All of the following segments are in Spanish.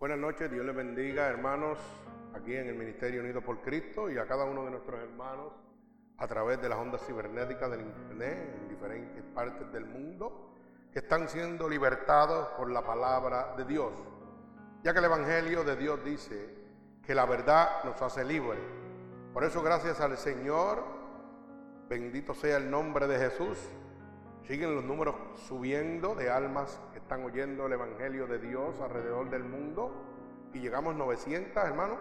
Buenas noches, Dios les bendiga, hermanos, aquí en el Ministerio Unido por Cristo y a cada uno de nuestros hermanos a través de las ondas cibernéticas del Internet en diferentes partes del mundo que están siendo libertados por la palabra de Dios, ya que el Evangelio de Dios dice que la verdad nos hace libres. Por eso, gracias al Señor, bendito sea el nombre de Jesús, siguen los números subiendo de almas están oyendo el Evangelio de Dios alrededor del mundo y llegamos 900, hermano,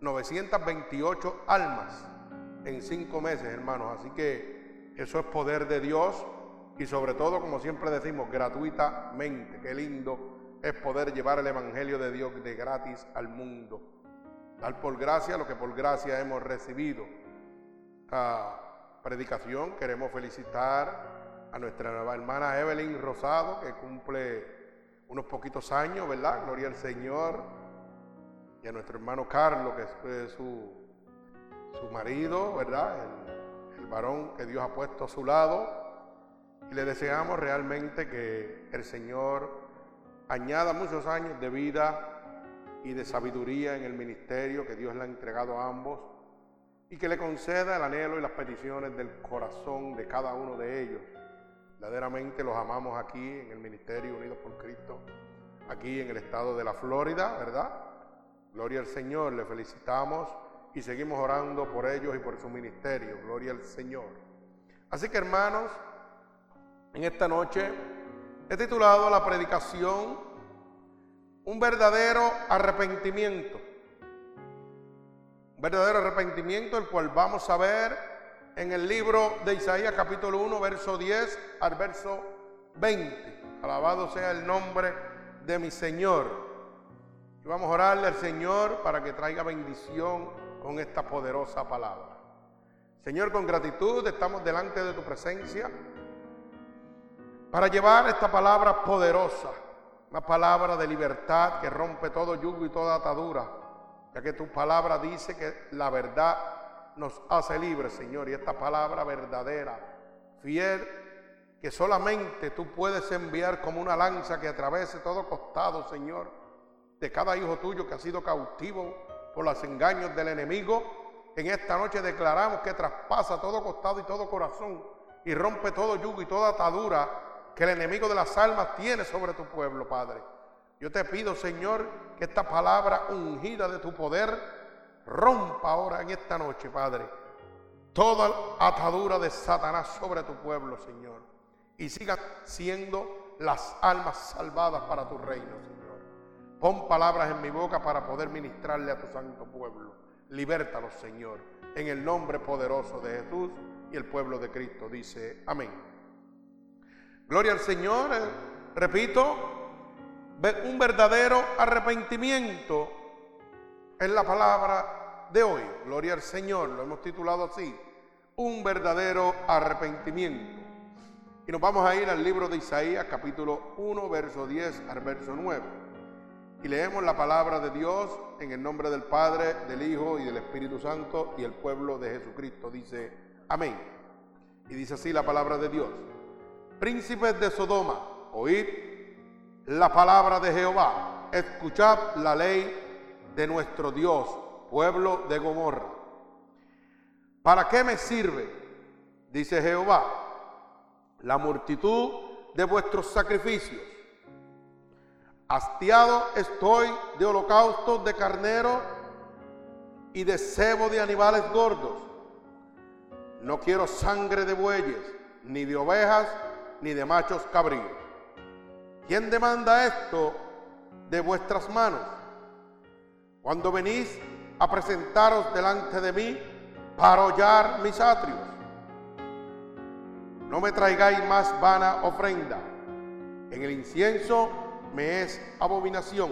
928 almas en cinco meses, hermanos. Así que eso es poder de Dios y sobre todo, como siempre decimos, gratuitamente. Qué lindo es poder llevar el Evangelio de Dios de gratis al mundo. Dar por gracia lo que por gracia hemos recibido. Esta predicación queremos felicitar a nuestra nueva hermana Evelyn Rosado, que cumple unos poquitos años, ¿verdad? Gloria al Señor. Y a nuestro hermano Carlos, que es su, su marido, ¿verdad? El, el varón que Dios ha puesto a su lado. Y le deseamos realmente que el Señor añada muchos años de vida y de sabiduría en el ministerio que Dios le ha entregado a ambos y que le conceda el anhelo y las peticiones del corazón de cada uno de ellos Verdaderamente los amamos aquí en el Ministerio Unidos por Cristo, aquí en el estado de la Florida, ¿verdad? Gloria al Señor, le felicitamos y seguimos orando por ellos y por su ministerio. Gloria al Señor. Así que hermanos, en esta noche he titulado la predicación Un verdadero arrepentimiento. Verdadero arrepentimiento, el cual vamos a ver en el libro de Isaías capítulo 1, verso 10 al verso 20. Alabado sea el nombre de mi Señor. Y vamos a orarle al Señor para que traiga bendición con esta poderosa palabra. Señor, con gratitud estamos delante de tu presencia para llevar esta palabra poderosa, una palabra de libertad que rompe todo yugo y toda atadura, ya que tu palabra dice que la verdad nos hace libres, Señor. Y esta palabra verdadera, fiel, que solamente tú puedes enviar como una lanza que atravese todo costado, Señor, de cada hijo tuyo que ha sido cautivo por los engaños del enemigo. En esta noche declaramos que traspasa todo costado y todo corazón y rompe todo yugo y toda atadura que el enemigo de las almas tiene sobre tu pueblo, Padre. Yo te pido, Señor, que esta palabra ungida de tu poder Rompa ahora en esta noche, Padre, toda atadura de Satanás sobre tu pueblo, Señor. Y siga siendo las almas salvadas para tu reino, Señor. Pon palabras en mi boca para poder ministrarle a tu santo pueblo. Libértalos, Señor, en el nombre poderoso de Jesús y el pueblo de Cristo. Dice, amén. Gloria al Señor. Eh, repito, un verdadero arrepentimiento es la palabra de hoy, Gloria al Señor, lo hemos titulado así, un verdadero arrepentimiento. Y nos vamos a ir al libro de Isaías, capítulo 1, verso 10 al verso 9. Y leemos la palabra de Dios en el nombre del Padre, del Hijo y del Espíritu Santo y el pueblo de Jesucristo. Dice, amén. Y dice así la palabra de Dios. Príncipes de Sodoma, oíd la palabra de Jehová, escuchad la ley de nuestro Dios pueblo de Gomorra. ¿Para qué me sirve? Dice Jehová, la multitud de vuestros sacrificios. Hastiado estoy de holocaustos de carnero y de cebo de animales gordos. No quiero sangre de bueyes, ni de ovejas, ni de machos cabríos. ¿Quién demanda esto de vuestras manos? Cuando venís a presentaros delante de mí para hollar mis atrios. No me traigáis más vana ofrenda. En el incienso me es abominación,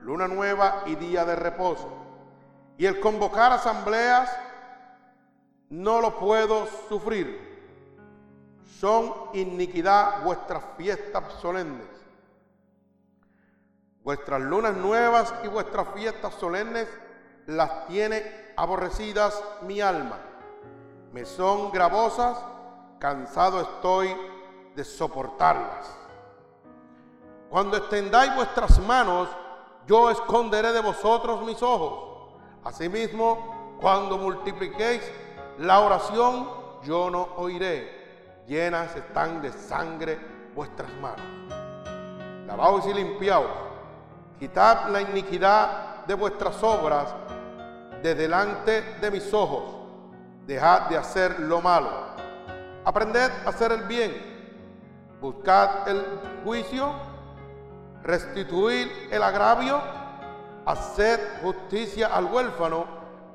luna nueva y día de reposo. Y el convocar asambleas no lo puedo sufrir. Son iniquidad vuestras fiestas solemnes. Vuestras lunas nuevas y vuestras fiestas solemnes las tiene aborrecidas mi alma. Me son gravosas, cansado estoy de soportarlas. Cuando extendáis vuestras manos yo esconderé de vosotros mis ojos. Asimismo, cuando multipliquéis la oración, yo no oiré. Llenas están de sangre vuestras manos. Lavaos y limpiaos. Quitad la iniquidad de vuestras obras de delante de mis ojos. Dejad de hacer lo malo. Aprended a hacer el bien. Buscad el juicio. Restituir el agravio. Haced justicia al huérfano.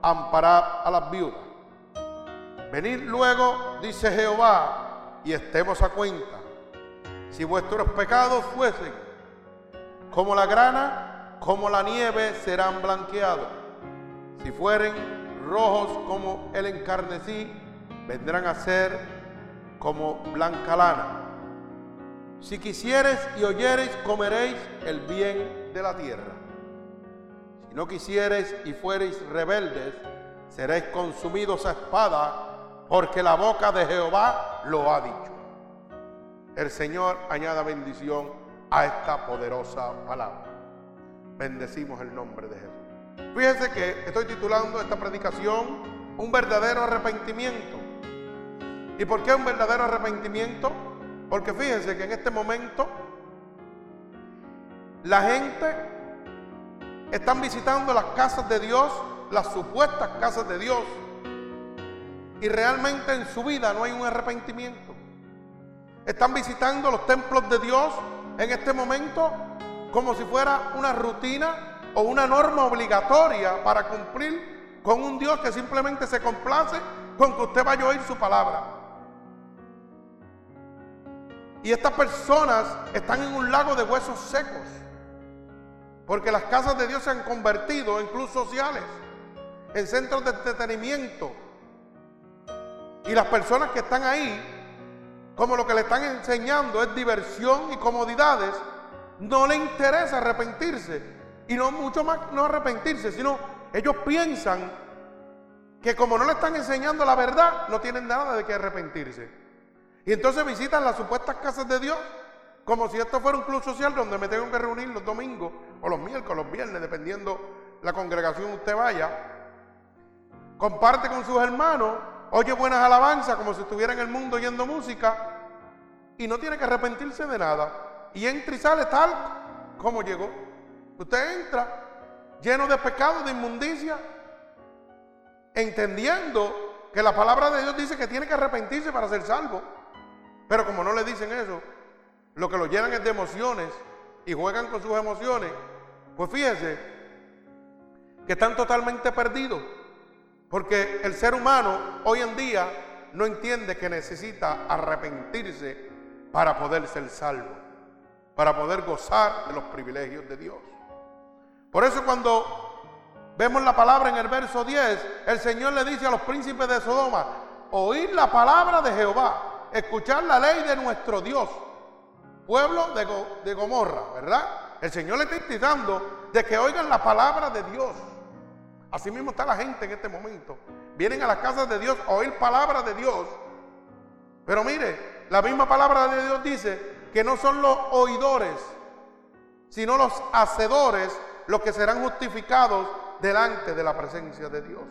Amparad a las viudas. Venid luego, dice Jehová, y estemos a cuenta. Si vuestros pecados fuesen como la grana, como la nieve, serán blanqueados. Si fueren rojos como el encarnecí, vendrán a ser como blanca lana. Si quisiereis y oyereis, comeréis el bien de la tierra. Si no quisiereis y fuereis rebeldes, seréis consumidos a espada, porque la boca de Jehová lo ha dicho. El Señor añada bendición a esta poderosa palabra. Bendecimos el nombre de Jesús. Fíjense que estoy titulando esta predicación Un verdadero arrepentimiento. ¿Y por qué un verdadero arrepentimiento? Porque fíjense que en este momento la gente están visitando las casas de Dios, las supuestas casas de Dios, y realmente en su vida no hay un arrepentimiento. Están visitando los templos de Dios en este momento como si fuera una rutina o una norma obligatoria para cumplir con un Dios que simplemente se complace con que usted vaya a oír su palabra. Y estas personas están en un lago de huesos secos, porque las casas de Dios se han convertido en clubes sociales, en centros de entretenimiento. Y las personas que están ahí, como lo que le están enseñando es diversión y comodidades, no le interesa arrepentirse y no mucho más no arrepentirse, sino ellos piensan que como no le están enseñando la verdad, no tienen nada de qué arrepentirse. Y entonces visitan las supuestas casas de Dios como si esto fuera un club social donde me tengo que reunir los domingos o los miércoles, los viernes, dependiendo la congregación usted vaya. Comparte con sus hermanos, oye buenas alabanzas como si estuviera en el mundo oyendo música y no tiene que arrepentirse de nada. Y entra y sale tal como llegó. Usted entra lleno de pecado, de inmundicia, entendiendo que la palabra de Dios dice que tiene que arrepentirse para ser salvo. Pero como no le dicen eso, lo que lo llenan es de emociones y juegan con sus emociones, pues fíjese que están totalmente perdidos. Porque el ser humano hoy en día no entiende que necesita arrepentirse para poder ser salvo, para poder gozar de los privilegios de Dios. Por eso cuando vemos la palabra en el verso 10, el Señor le dice a los príncipes de Sodoma, oír la palabra de Jehová, escuchar la ley de nuestro Dios, pueblo de, Gomorra, ¿verdad? El Señor le está invitando de que oigan la palabra de Dios. Así mismo está la gente en este momento. Vienen a las casas de Dios a oír palabra de Dios. Pero mire, la misma palabra de Dios dice que no son los oidores, sino los hacedores los que serán justificados delante de la presencia de Dios.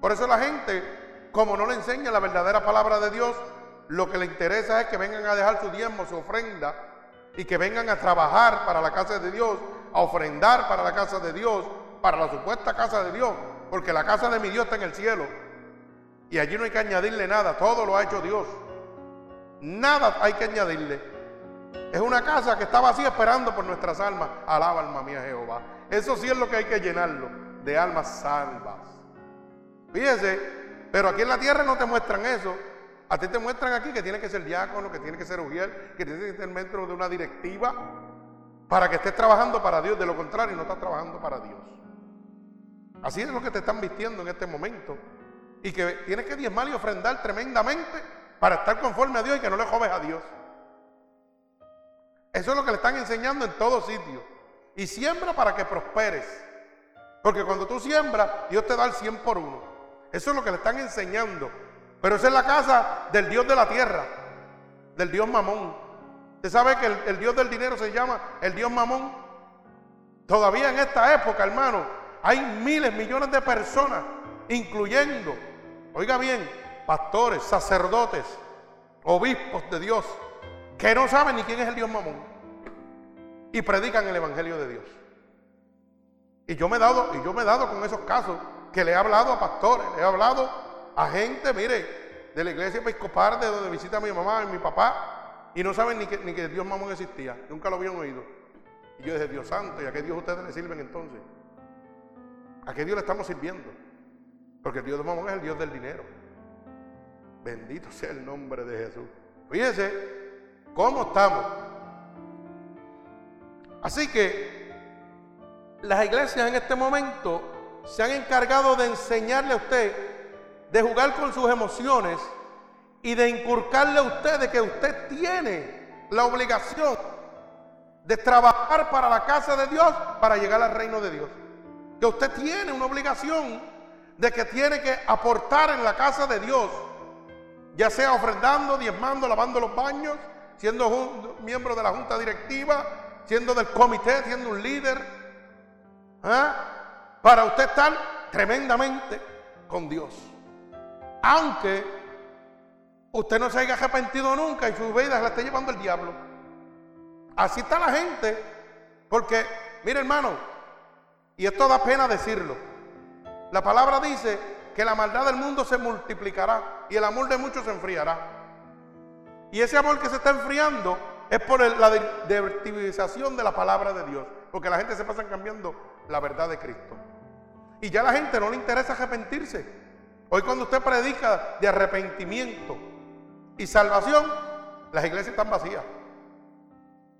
Por eso la gente, como no le enseña la verdadera palabra de Dios, lo que le interesa es que vengan a dejar su diezmo, su ofrenda, y que vengan a trabajar para la casa de Dios, a ofrendar para la casa de Dios, para la supuesta casa de Dios, porque la casa de mi Dios está en el cielo. Y allí no hay que añadirle nada, todo lo ha hecho Dios. Nada hay que añadirle. Es una casa que está vacía esperando por nuestras almas. Alaba alma mía Jehová. Eso sí es lo que hay que llenarlo de almas salvas. Fíjese, pero aquí en la tierra no te muestran eso. A ti te muestran aquí que tiene que ser diácono, que tiene que ser ujier, que tiene que ser dentro de una directiva para que estés trabajando para Dios. De lo contrario, no estás trabajando para Dios. Así es lo que te están vistiendo en este momento. Y que tienes que diezmar y ofrendar tremendamente para estar conforme a Dios y que no le joves a Dios. Eso es lo que le están enseñando en todo sitio. Y siembra para que prosperes. Porque cuando tú siembras, Dios te da el 100 por uno. Eso es lo que le están enseñando. Pero esa es la casa del Dios de la tierra, del Dios mamón. Usted sabe que el, Dios del dinero se llama el Dios mamón. Todavía en esta época, hermano, hay miles, millones de personas, incluyendo, oiga bien, pastores, sacerdotes, obispos de Dios, que no saben ni quién es el Dios mamón y predican el Evangelio de Dios. Y yo me he dado, y yo me he dado con esos casos que le he hablado a pastores, le he hablado a gente, mire, de la iglesia episcopal de donde visita mi mamá y mi papá, y no saben ni que, ni que Dios mamón existía, nunca lo habían oído. Y yo dije, Dios santo, ¿y a qué Dios ustedes le sirven entonces? ¿A qué Dios le estamos sirviendo? Porque el Dios de mamón es el Dios del dinero. Bendito sea el nombre de Jesús. Fíjense cómo estamos. Así que las iglesias en este momento se han encargado de enseñarle a usted, de jugar con sus emociones y de inculcarle a usted de que usted tiene la obligación de trabajar para la casa de Dios para llegar al reino de Dios. Que usted tiene una obligación de que tiene que aportar en la casa de Dios ya sea ofrendando, diezmando, lavando los baños, siendo miembro de la junta directiva, siendo del comité, siendo un líder, ¿ah? para usted estar tremendamente con Dios. Aunque usted no se haya arrepentido nunca y su vida la esté llevando el diablo. Así está la gente, porque, mire hermano, y esto da pena decirlo, la palabra dice que la maldad del mundo se multiplicará y el amor de muchos se enfriará. Y ese amor que se está enfriando es por la derivativización de la palabra de Dios, porque la gente se pasa cambiando la verdad de Cristo. Y ya a la gente no le interesa arrepentirse. Hoy cuando usted predica de arrepentimiento y salvación, las iglesias están vacías.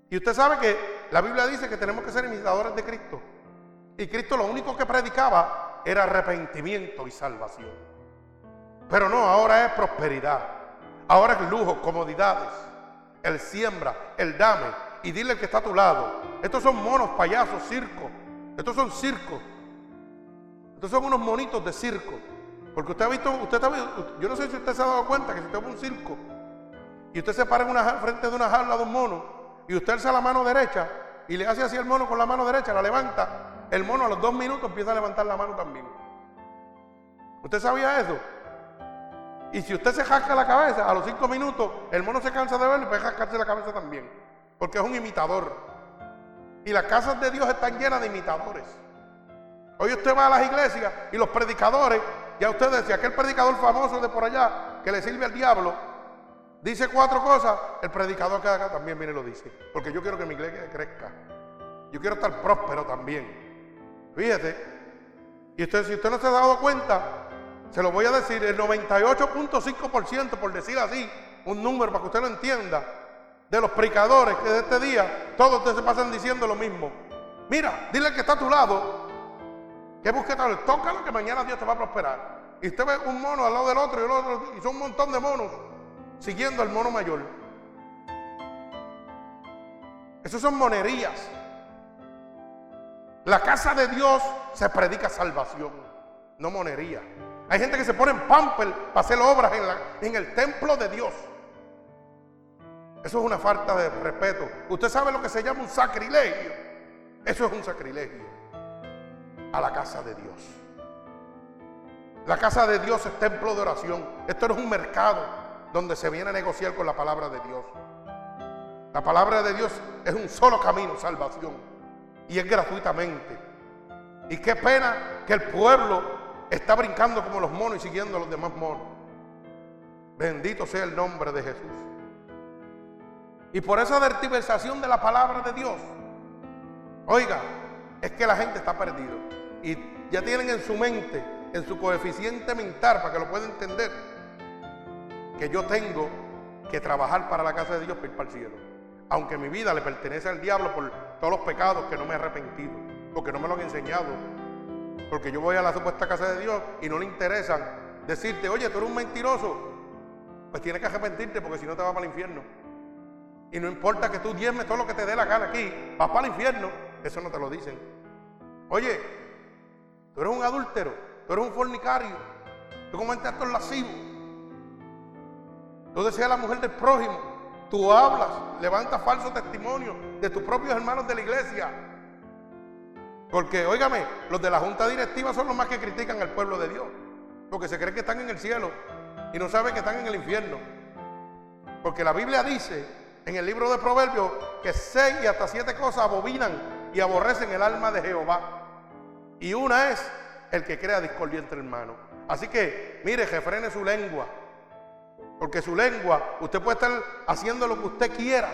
Y usted sabe que la Biblia dice que tenemos que ser imitadores de Cristo. Y Cristo lo único que predicaba era arrepentimiento y salvación. Pero no, ahora es prosperidad. Ahora es lujo, comodidades. El siembra, el dame. Y dile al que está a tu lado. Estos son monos, payasos, circo. Estos son circos. Estos son unos monitos de circo. Porque usted ha visto, usted está, yo no sé si usted se ha dado cuenta que si usted va a un circo y usted se para en una, frente de una jaula de un mono y usted alza la mano derecha y le hace así el mono con la mano derecha, la levanta el mono a los dos minutos empieza a levantar la mano también. ¿Usted sabía eso? Y si usted se jasca la cabeza, a los cinco minutos el mono se cansa de verlo y puede jascarse la cabeza también. Porque es un imitador. Y las casas de Dios están llenas de imitadores. Hoy usted va a las iglesias y los predicadores, ya usted decía, aquel predicador famoso de por allá que le sirve al diablo, dice cuatro cosas, el predicador que acá también viene lo dice. Porque yo quiero que mi iglesia crezca. Yo quiero estar próspero también. Fíjate. Y usted, si usted no se ha dado cuenta, se lo voy a decir, el 98.5%, por decir así, un número para que usted lo entienda, de los predicadores que de este día, todos ustedes se pasan diciendo lo mismo. Mira, dile que está a tu lado, que busque tal, tócalo que mañana Dios te va a prosperar. Y usted ve un mono al lado del otro y el otro, y son un montón de monos siguiendo al mono mayor. Esos son monerías. La casa de Dios se predica salvación, no monería. Hay gente que se pone en pamper para hacer obras en, en el templo de Dios. Eso es una falta de respeto. Usted sabe lo que se llama un sacrilegio. Eso es un sacrilegio a la casa de Dios. La casa de Dios es templo de oración. Esto no es un mercado donde se viene a negociar con la palabra de Dios. La palabra de Dios es un solo camino, salvación y es gratuitamente. Y qué pena que el pueblo está brincando como los monos y siguiendo a los demás monos. Bendito sea el nombre de Jesús. Y por esa vertiversación de la palabra de Dios, oiga, es que la gente está perdida. Y ya tienen en su mente, en su coeficiente mental, para que lo puedan entender, que yo tengo que trabajar para la casa de Dios para ir para el cielo aunque mi vida le pertenece al diablo por todos los pecados que no me he arrepentido, porque no me lo han enseñado, porque yo voy a la supuesta casa de Dios y no le interesan decirte, oye, tú eres un mentiroso, pues tienes que arrepentirte porque si no te vas para el infierno. Y no importa que tú diezmes todo lo que te dé la gana aquí, vas para el infierno, eso no te lo dicen. Oye, tú eres un adúltero, tú eres un fornicario, tú cometes actos lascivos, tú deseas la mujer del prójimo, Tú hablas, levantas falso testimonio de tus propios hermanos de la iglesia. Porque, óigame, los de la junta directiva son los más que critican al pueblo de Dios. Porque se creen que están en el cielo y no saben que están en el infierno. Porque la Biblia dice en el libro de Proverbios que seis y hasta siete cosas abominan y aborrecen el alma de Jehová. Y una es el que crea discordia entre hermanos. Así que, mire, refrene su lengua. Porque su lengua, usted puede estar haciendo lo que usted quiera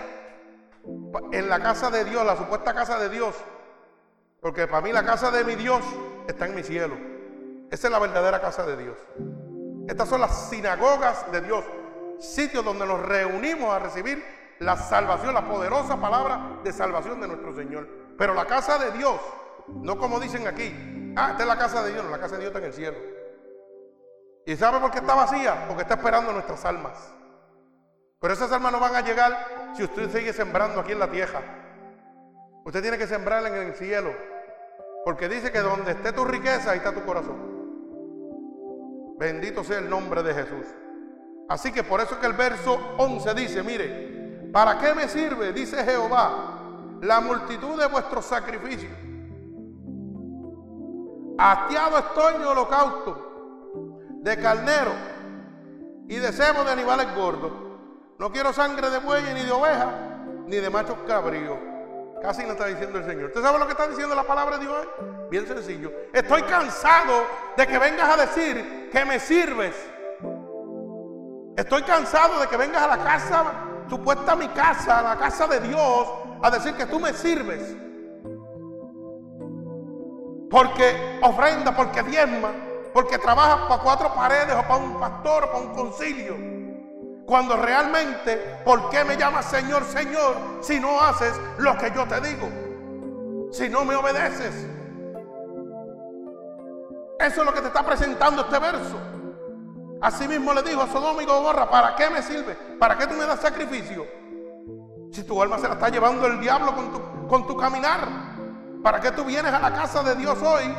en la casa de Dios, la supuesta casa de Dios. Porque para mí la casa de mi Dios está en mi cielo. Esa es la verdadera casa de Dios. Estas son las sinagogas de Dios, sitios donde nos reunimos a recibir la salvación, la poderosa palabra de salvación de nuestro Señor. Pero la casa de Dios, no como dicen aquí, ah, esta es la casa de Dios, no, la casa de Dios está en el cielo. ¿Y sabe por qué está vacía? Porque está esperando nuestras almas. Pero esas almas no van a llegar si usted sigue sembrando aquí en la tierra. Usted tiene que sembrar en el cielo. Porque dice que donde esté tu riqueza, ahí está tu corazón. Bendito sea el nombre de Jesús. Así que por eso que el verso 11 dice, mire, ¿para qué me sirve, dice Jehová, la multitud de vuestros sacrificios? Hastiado estoy de holocausto, de carnero y de cebo de animales gordos. No quiero sangre de buey ni de oveja, ni de machos cabríos. Casi no está diciendo el Señor. ¿Usted sabe lo que está diciendo la palabra de Dios? Bien sencillo. Estoy cansado de que vengas a decir que me sirves. Estoy cansado de que vengas a la casa, supuesta mi casa, a la casa de Dios, a decir que tú me sirves. Porque ofrenda, porque diezma, porque trabajas para cuatro paredes o para un pastor o para un concilio. Cuando realmente, ¿por qué me llamas Señor, Señor si no haces lo que yo te digo? Si no me obedeces. Eso es lo que te está presentando este verso. Así mismo le dijo a Sodoma y Gomorra, ¿para qué me sirve? ¿Para qué tú me das sacrificio? Si tu alma se la está llevando el diablo con tu, con tu caminar, ¿para qué tú vienes a la casa de Dios hoy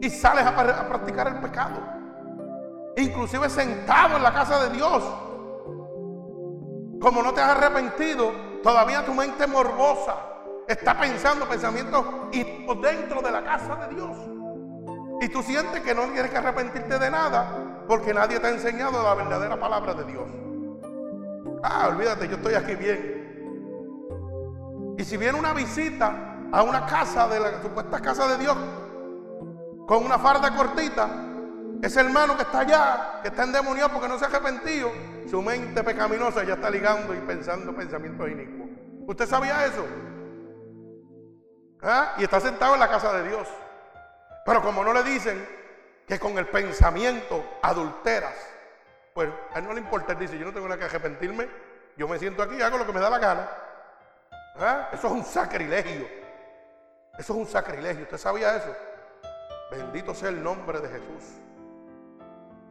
y sales a, practicar el pecado? Inclusive sentado en la casa de Dios. Como no te has arrepentido, todavía tu mente morbosa está pensando pensamientos dentro de la casa de Dios. Y tú sientes que no tienes que arrepentirte de nada porque nadie te ha enseñado la verdadera palabra de Dios. Ah, olvídate, yo estoy aquí bien. Y si viene una visita a una casa de la supuesta casa de Dios con una farda cortita, ese hermano que está allá, que está endemoniado porque no se ha arrepentido, su mente pecaminosa ya está ligando y pensando pensamientos inicuos. ¿Usted sabía eso? ¿Ah? Y está sentado en la casa de Dios. Pero como no le dicen que con el pensamiento adulteras, pues a él no le importa, él dice, yo no tengo nada que arrepentirme, yo me siento aquí y hago lo que me da la gana. ¿Ah? Eso es un sacrilegio. Eso es un sacrilegio. ¿Usted sabía eso? Bendito sea el nombre de Jesús.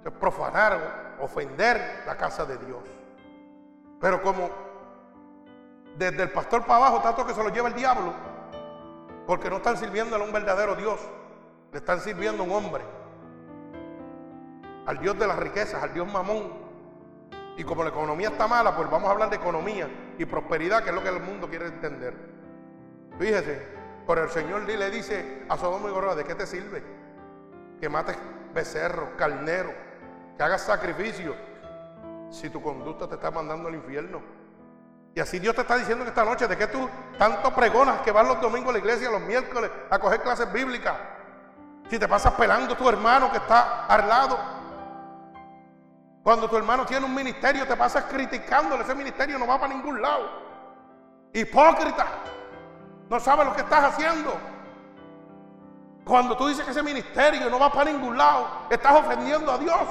es profanar, ofender la casa de Dios. Pero como desde el pastor para abajo, tanto que se lo lleva el diablo, porque no están sirviéndole a un verdadero Dios. Le están sirviendo a un hombre. Al Dios de las riquezas, al Dios mamón. Y como la economía está mala, pues vamos a hablar de economía y prosperidad, que es lo que el mundo quiere entender. Fíjese, por el Señor le dice a Sodoma y Gomorra, ¿de qué te sirve? Que mates becerros, carneros, que hagas sacrificio, si tu conducta te está mandando al infierno. Y así Dios te está diciendo en esta noche, ¿de qué tú tanto pregonas que vas los domingos a la iglesia, los miércoles, a coger clases bíblicas? Si te pasas pelando a tu hermano que está al lado. Cuando tu hermano tiene un ministerio, te pasas criticándole. Ese ministerio no va para ningún lado. Hipócrita. No sabes lo que estás haciendo. Cuando tú dices que ese ministerio no va para ningún lado, estás ofendiendo a Dios.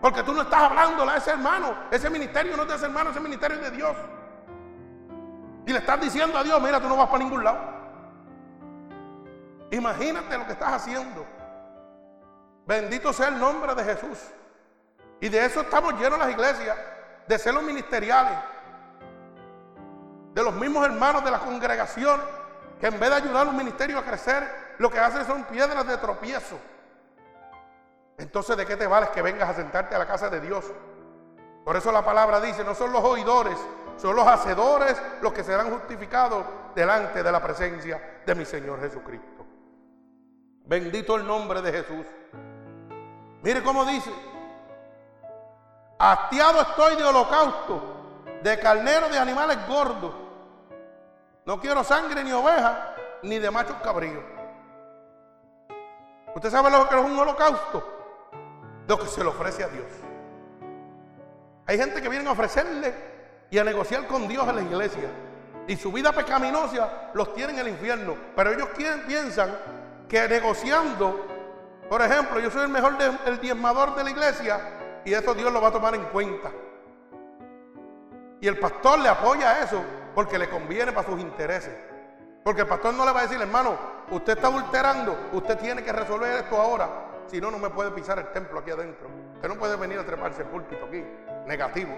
Porque tú no estás hablándole a ese hermano. Ese ministerio no es de ese hermano, ese ministerio es de Dios. Y le estás diciendo a Dios, mira, tú no vas para ningún lado. Imagínate lo que estás haciendo. Bendito sea el nombre de Jesús. Y de eso estamos llenos las iglesias, de celos ministeriales, de los mismos hermanos de la congregación, que en vez de ayudar a los ministerios a crecer, lo que hacen son piedras de tropiezo. Entonces, ¿de qué te vales que vengas a sentarte a la casa de Dios? Por eso la palabra dice, no son los oidores son los hacedores los que serán justificados delante de la presencia de mi Señor Jesucristo. Bendito el nombre de Jesús. Mire cómo dice, hastiado estoy de holocausto, de carnero, de animales gordos. No quiero sangre ni oveja, ni de machos cabríos. ¿Usted sabe lo que es un holocausto? Lo que se le ofrece a Dios. Hay gente que viene a ofrecerle y a negociar con Dios en la iglesia. Y su vida pecaminosa los tiene en el infierno. Pero ellos piensan que negociando, por ejemplo, yo soy el mejor el diezmador de la iglesia y eso Dios lo va a tomar en cuenta. Y el pastor le apoya eso porque le conviene para sus intereses. Porque el pastor no le va a decir, hermano, usted está adulterando, usted tiene que resolver esto ahora. Si no, no me puede pisar el templo aquí adentro. Usted no puede venir a treparse el púlpito aquí. Negativo.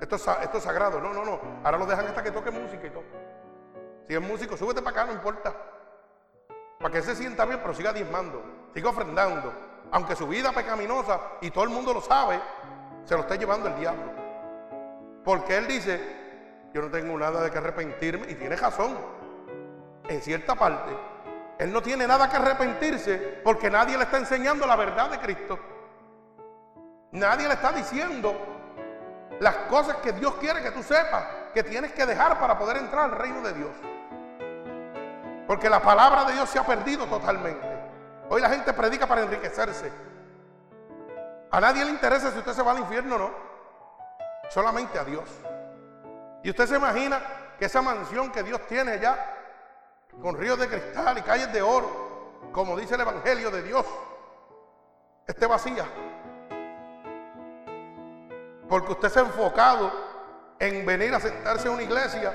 Esto es, esto es sagrado. No, no, no. Ahora lo dejan hasta que toque música y todo. Si es músico, súbete para acá, no importa. Para que se sienta bien, pero siga diezmando, siga ofrendando. Aunque su vida pecaminosa, y todo el mundo lo sabe, se lo está llevando el diablo. Porque él dice, yo no tengo nada de que arrepentirme, y tiene razón. En cierta parte, él no tiene nada que arrepentirse porque nadie le está enseñando la verdad de Cristo. Nadie le está diciendo las cosas que Dios quiere que tú sepas que tienes que dejar para poder entrar al reino de Dios. Porque la palabra de Dios se ha perdido totalmente. Hoy la gente predica para enriquecerse. A nadie le interesa si usted se va al infierno o no. Solamente a Dios. Y usted se imagina que esa mansión que Dios tiene allá, con ríos de cristal y calles de oro, como dice el Evangelio de Dios, esté vacía. Porque usted se ha enfocado en venir a sentarse en una iglesia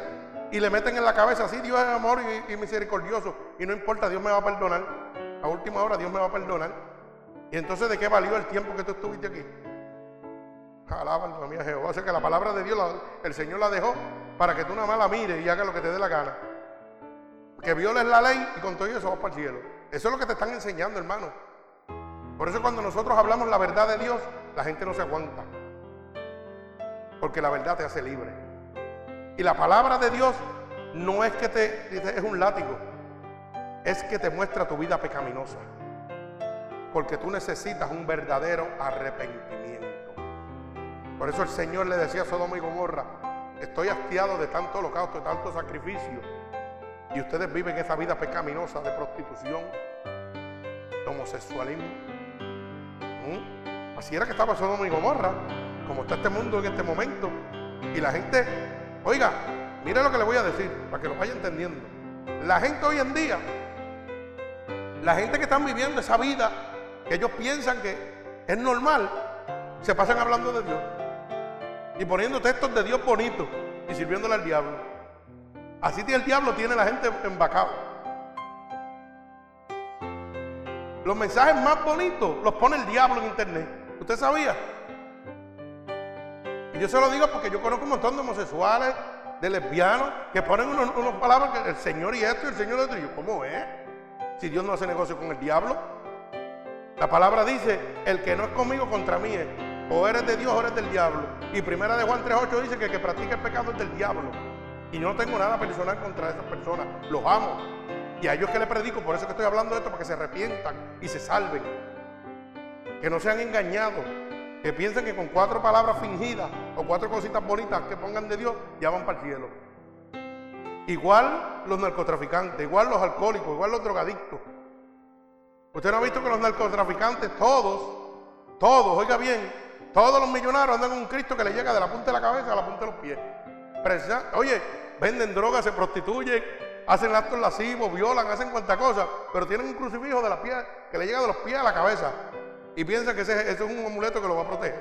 y le meten en la cabeza, sí, Dios es amor y, misericordioso. Y no importa, Dios me va a perdonar. A última hora Dios me va a perdonar. Y entonces, ¿de qué valió el tiempo que tú estuviste aquí? Alaba alma mía Jehová. O sea que la palabra de Dios, el Señor la dejó para que tú nada más la mires y hagas lo que te dé la gana. Que violes la ley y con todo eso vas para el cielo. Eso es lo que te están enseñando, hermano. Por eso cuando nosotros hablamos la verdad de Dios, la gente no se aguanta. Porque la verdad te hace libre. Y la palabra de Dios no es que te es un látigo, es que te muestra tu vida pecaminosa. Porque tú necesitas un verdadero arrepentimiento. Por eso el Señor le decía a Sodoma y Gomorra, estoy hastiado de tanto holocausto, de tanto sacrificio. Y ustedes viven esa vida pecaminosa de prostitución, de homosexualismo. ¿Mm? Así era que estaba Sodoma y Gomorra, como está este mundo en este momento. Y la gente Oiga, mire lo que le voy a decir para que lo vaya entendiendo. La gente hoy en día, la gente que están viviendo esa vida que ellos piensan que es normal, se pasan hablando de Dios y poniendo textos de Dios bonitos y sirviéndole al diablo. Así el diablo, tiene la gente embacado. Los mensajes más bonitos los pone el diablo en internet. ¿Usted sabía? yo se lo digo porque yo conozco un montón de homosexuales, de lesbianos, que ponen unas palabras que el Señor y esto y el Señor y esto. Y yo, ¿cómo es? Si Dios no hace negocio con el diablo. La palabra dice, el que no es conmigo contra mí es. O eres de Dios o eres del diablo. Y primera de Juan 3.8 dice que el que practica el pecado es del diablo. Y no tengo nada personal contra esas personas. Los amo. Y a ellos que les predico, por eso que estoy hablando de esto, para que se arrepientan y se salven. Que no sean engañados que piensen que con cuatro palabras fingidas o cuatro cositas bonitas que pongan de Dios, ya van para el cielo. Igual los narcotraficantes, igual los alcohólicos, igual los drogadictos. Usted no ha visto que los narcotraficantes, todos, todos, oiga bien, todos los millonarios andan con un Cristo que le llega de la punta de la cabeza a la punta de los pies. oye, venden drogas, se prostituyen, hacen actos lascivos, violan, hacen cuantas cosas, pero tienen un crucifijo de la pies que le llega de los pies a la cabeza y piensa que ese, es un amuleto que lo va a proteger.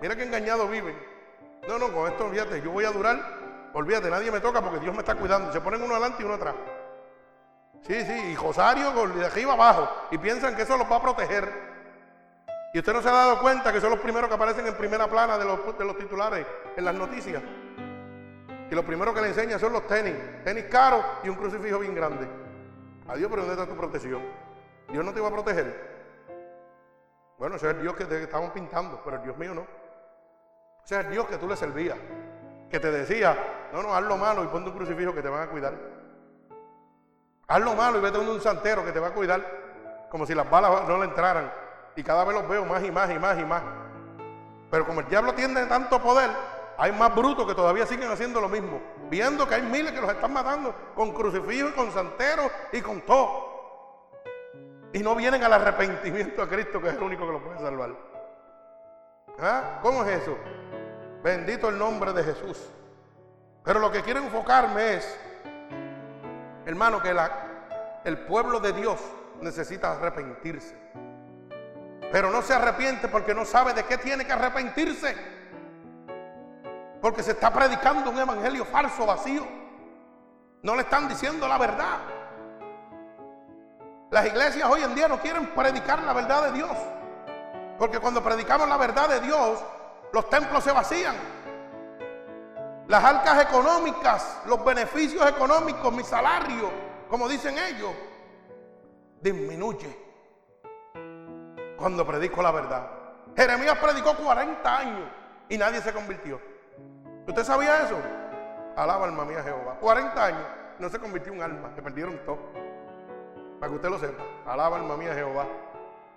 Mira que engañado viven. No, no, con esto olvídate, yo voy a durar, olvídate, nadie me toca porque Dios me está cuidando. Se ponen uno adelante y uno atrás. Sí, sí, y Josario de arriba abajo. Y piensan que eso los va a proteger. Y usted no se ha dado cuenta que son los primeros que aparecen en primera plana de los, de los titulares en las noticias. Y lo primero que le enseñan son los tenis. Tenis caros y un crucifijo bien grande. Adiós, pero ¿dónde está tu protección? Dios no te va a proteger. Bueno, ese es el Dios que te estaban pintando, pero el Dios mío no. Ese es el Dios que tú le servías. que te decía, no, no, haz lo malo y ponte un crucifijo que te van a cuidar. Haz lo malo y vete donde un santero que te va a cuidar, como si las balas no le entraran. Y cada vez los veo más y más y más y más. Pero como el diablo tiene tanto poder, hay más brutos que todavía siguen haciendo lo mismo, viendo que hay miles que los están matando con crucifijos y con santeros y con todo. Y no vienen al arrepentimiento a Cristo, que es el único que los puede salvar. ¿Ah? ¿Cómo es eso? Bendito el nombre de Jesús. Pero lo que quiero enfocarme es, hermano, que el pueblo de Dios necesita arrepentirse. Pero no se arrepiente porque no sabe de qué tiene que arrepentirse. Porque se está predicando un evangelio falso, vacío. No le están diciendo la verdad. Las iglesias hoy en día no quieren predicar la verdad de Dios. Porque cuando predicamos la verdad de Dios, los templos se vacían. Las arcas económicas, los beneficios económicos, mi salario, como dicen ellos, disminuye cuando predico la verdad. Jeremías predicó 40 años y nadie se convirtió. ¿Usted sabía eso? Alaba alma mía Jehová. 40 años no se convirtió un alma, que perdieron todo. Para que usted lo sepa. Alaba alma mía Jehová.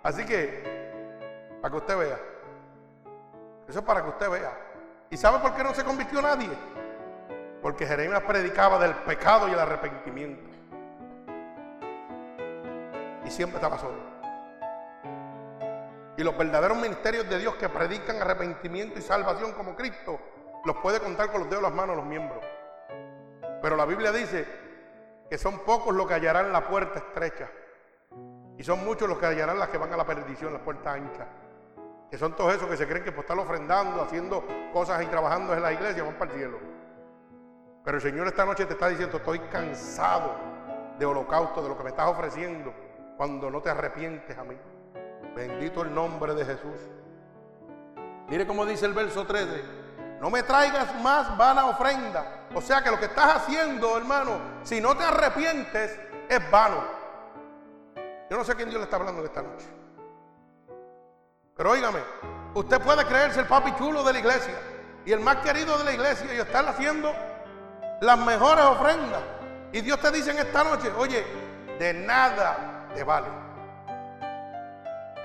Así que para que usted vea. Eso es para que usted vea. ¿Y sabe por qué no se convirtió nadie? Porque Jeremías predicaba del pecado y el arrepentimiento. Y siempre estaba solo. Y los verdaderos ministerios de Dios que predican arrepentimiento y salvación como Cristo, los puede contar con los dedos de las manos los miembros. Pero la Biblia dice que son pocos los que hallarán la puerta estrecha. Y son muchos los que hallarán las que van a la perdición, la puerta ancha que son todos esos que se creen que por estar ofrendando, haciendo cosas y trabajando en la iglesia, van para el cielo. Pero el Señor esta noche te está diciendo, estoy cansado de holocausto, de lo que me estás ofreciendo, cuando no te arrepientes a mí. Bendito el nombre de Jesús. Mire cómo dice el verso 13. No me traigas más vana ofrenda. O sea que lo que estás haciendo, hermano, si no te arrepientes, es vano. Yo no sé a quién Dios le está hablando esta noche. Pero óigame, usted puede creerse el papi chulo de la iglesia y el más querido de la iglesia y estar haciendo las mejores ofrendas. Y Dios te dice en esta noche, oye, de nada te vale.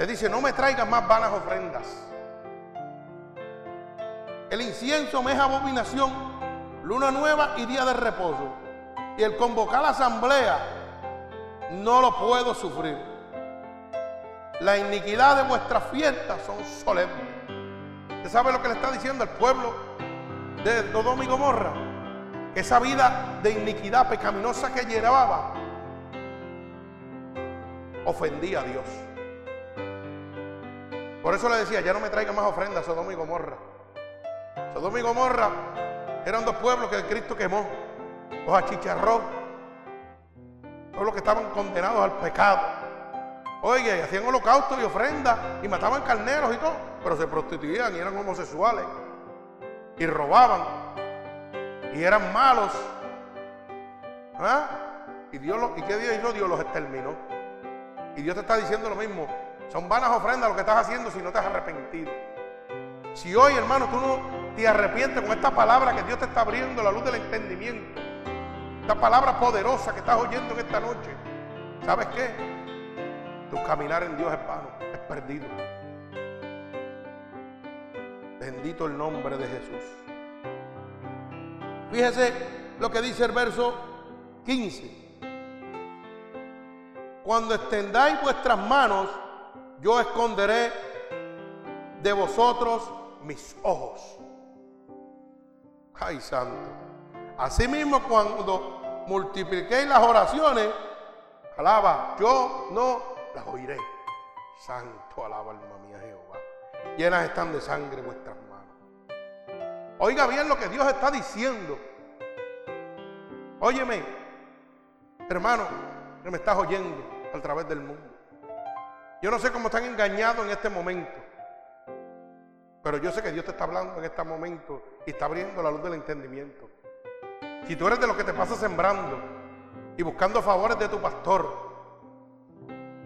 Te dice, no me traigas más vanas ofrendas. El incienso me es abominación, luna nueva y día de reposo. Y el convocar la asamblea no lo puedo sufrir la iniquidad de vuestras fiestas son solemnes. ¿Usted sabe lo que le está diciendo al pueblo de Dodoma y Gomorra? Esa vida de iniquidad pecaminosa que llevaba ofendía a Dios. Por eso le decía, ya no me traiga más ofrendas Sodoma y Gomorra. Sodoma y Gomorra eran dos pueblos que Cristo quemó, los achicharró, pueblos que estaban condenados al pecado. Oye, hacían holocaustos y ofrendas y mataban carneros y todo, pero se prostituían y eran homosexuales y robaban y eran malos. ¿Ah? ¿Y, Dios ¿Y qué Dios hizo? Dios los exterminó. Y Dios te está diciendo lo mismo. Son vanas ofrendas lo que estás haciendo si no te has arrepentido. Si hoy, hermano, tú no te arrepientes con esta palabra que Dios te está abriendo la luz del entendimiento, esta palabra poderosa que estás oyendo en esta noche, ¿sabes qué? Tu caminar en Dios es vano, es perdido. Bendito el nombre de Jesús. Fíjese lo que dice el verso 15. Cuando extendáis vuestras manos, yo esconderé de vosotros mis ojos. Ay, santo. Asimismo, cuando multipliquéis las oraciones, alaba, yo no las oiré. Santo alaba alma mía Jehová. Llenas están de sangre vuestras manos. Oiga bien lo que Dios está diciendo. Óyeme, hermano, que me estás oyendo a través del mundo. Yo no sé cómo están engañados en este momento. Pero yo sé que Dios te está hablando en este momento y está abriendo la luz del entendimiento. Si tú eres de los que te pasas sembrando y buscando favores de tu pastor,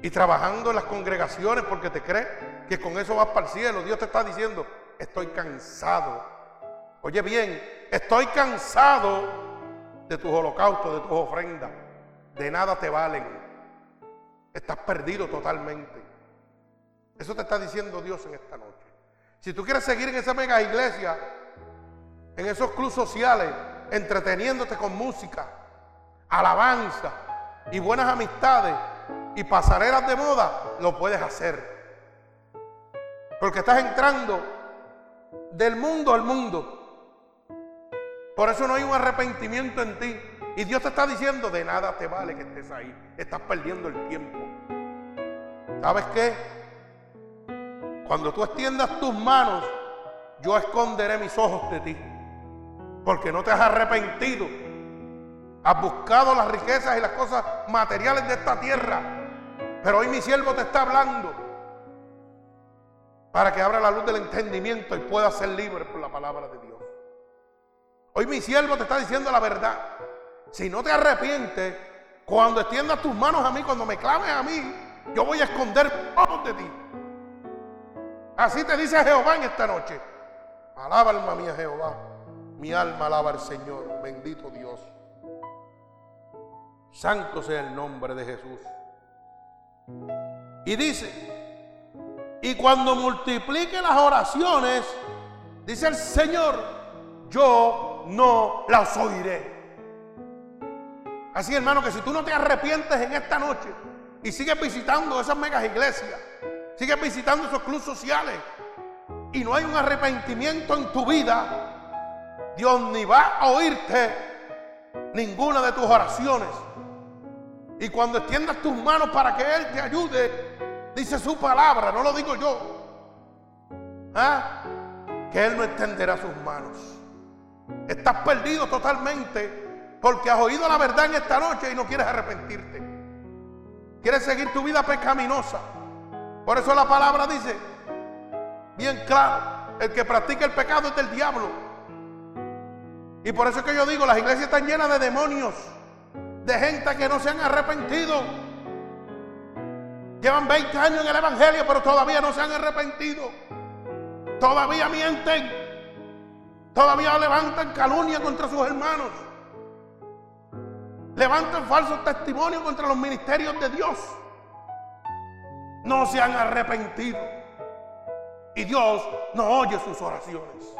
y trabajando en las congregaciones porque te crees que con eso vas para el cielo. Dios te está diciendo, estoy cansado. Oye bien, Estoy cansado de tus holocaustos, de tus ofrendas. De nada te valen. Estás perdido totalmente. Eso te está diciendo Dios en esta noche. Si tú quieres seguir en esa mega iglesia, en esos clubes sociales, entreteniéndote con música, alabanza y buenas amistades y pasarelas de moda, lo puedes hacer. Porque estás entrando del mundo al mundo. Por eso no hay un arrepentimiento en ti. Y Dios te está diciendo, de nada te vale que estés ahí. Estás perdiendo el tiempo. ¿Sabes qué? Cuando tú extiendas tus manos, yo esconderé mis ojos de ti. Porque no te has arrepentido. Has buscado las riquezas y las cosas materiales de esta tierra. Pero hoy mi siervo te está hablando para que abra la luz del entendimiento y pueda ser libre por la palabra de Dios. Hoy mi siervo te está diciendo la verdad. Si no te arrepientes, cuando extiendas tus manos a mí, cuando me clames a mí, yo voy a esconder ojos de ti. Así te dice Jehová en esta noche. Alaba alma mía Jehová. Mi alma alaba al Señor. Bendito Dios. Santo sea el nombre de Jesús. Y dice, y cuando multiplique las oraciones, dice el Señor, yo no las oiré. Así hermano, que si tú no te arrepientes en esta noche y sigues visitando esas megas iglesias, sigues visitando esos clubes sociales y no hay un arrepentimiento en tu vida, Dios ni va a oírte ninguna de tus oraciones. Y cuando extiendas tus manos para que Él te ayude, dice su palabra, no lo digo yo, ¿ah? que Él no extenderá sus manos. Estás perdido totalmente porque has oído la verdad en esta noche y no quieres arrepentirte. Quieres seguir tu vida pecaminosa. Por eso la palabra dice, bien claro, el que practica el pecado es del diablo. Y por eso es que yo digo, las iglesias están llenas de demonios de gente que no se han arrepentido. Llevan 20 años en el Evangelio, pero todavía no se han arrepentido. Todavía mienten. Todavía levantan calumnia contra sus hermanos. Levantan falsos testimonios contra los ministerios de Dios. No se han arrepentido. Y Dios no oye sus oraciones.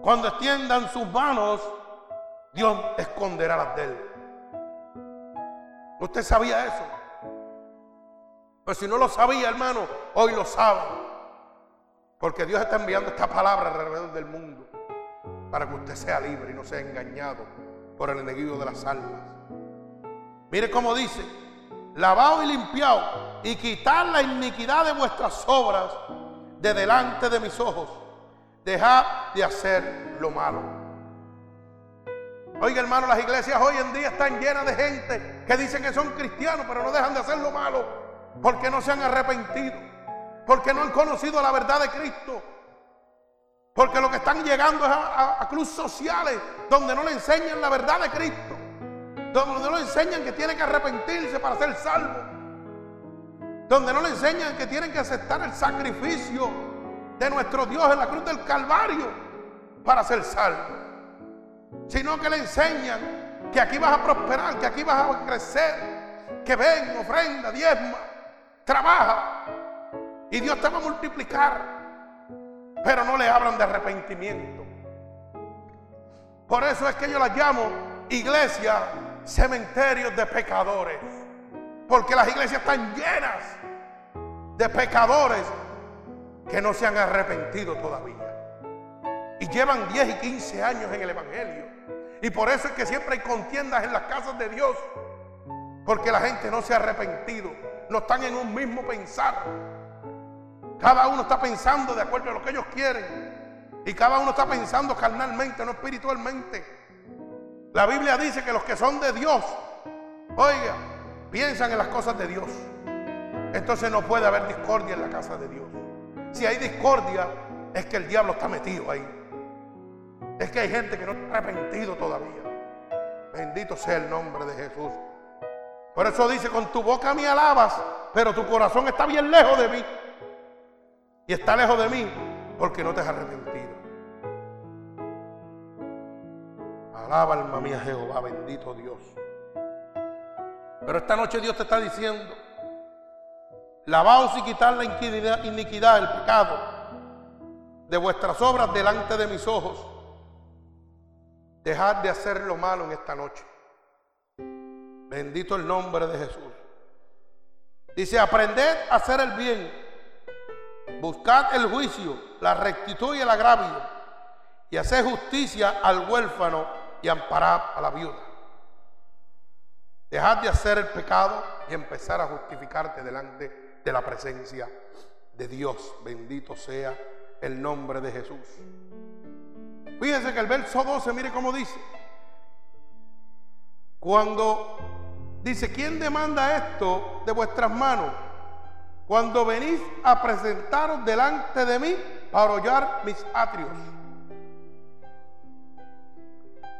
Cuando extiendan sus manos Dios esconderá las de él. ¿Usted sabía eso? Pues si no lo sabía, hermano, hoy lo sabe. Porque Dios está enviando esta palabra alrededor del mundo para que usted sea libre y no sea engañado por el enemigo de las almas. Mire cómo dice, lavado y limpiado y quitar la iniquidad de vuestras obras de delante de mis ojos. Dejad de hacer lo malo. Oiga, hermano, las iglesias hoy en día están llenas de gente que dicen que son cristianos, pero no dejan de hacer lo malo porque no se han arrepentido, porque no han conocido la verdad de Cristo. Porque lo que están llegando es a, clubes sociales donde no le enseñan la verdad de Cristo, donde no le enseñan que tiene que arrepentirse para ser salvo, donde no le enseñan que tienen que aceptar el sacrificio de nuestro Dios en la cruz del Calvario para ser salvo sino que le enseñan que aquí vas a prosperar, que aquí vas a crecer, que ven, ofrenda, diezma, trabaja y Dios te va a multiplicar. Pero no le hablan de arrepentimiento. Por eso es que yo las llamo iglesia, cementerios de pecadores. Porque las iglesias están llenas de pecadores que no se han arrepentido todavía. Y llevan 10 y 15 años en el Evangelio. Y por eso es que siempre hay contiendas en las casas de Dios. Porque la gente no se ha arrepentido. No están en un mismo pensar. Cada uno está pensando de acuerdo a lo que ellos quieren. Y cada uno está pensando carnalmente, no espiritualmente. La Biblia dice que los que son de Dios, oiga, piensan en las cosas de Dios. Entonces no puede haber discordia en la casa de Dios. Si hay discordia, es que el diablo está metido ahí. Es que hay gente que no está arrepentido todavía. Bendito sea el nombre de Jesús. Por eso dice, con tu boca me alabas, pero tu corazón está bien lejos de mí. Y está lejos de mí porque no te has arrepentido. Alaba alma mía Jehová, bendito Dios. Pero esta noche Dios te está diciendo, lavaos y quitar la iniquidad, iniquidad, el pecado de vuestras obras delante de mis ojos. Dejad de hacer lo malo en esta noche. Bendito el nombre de Jesús. Dice, aprended a hacer el bien. Buscad el juicio, la rectitud y el agravio. Y haced justicia al huérfano y amparad a la viuda. Dejad de hacer el pecado y empezar a justificarte delante de la presencia de Dios. Bendito sea el nombre de Jesús. Fíjense que el verso 12, mire cómo dice. Cuando dice, ¿quién demanda esto de vuestras manos? Cuando venís a presentaros delante de mí para hollar mis atrios.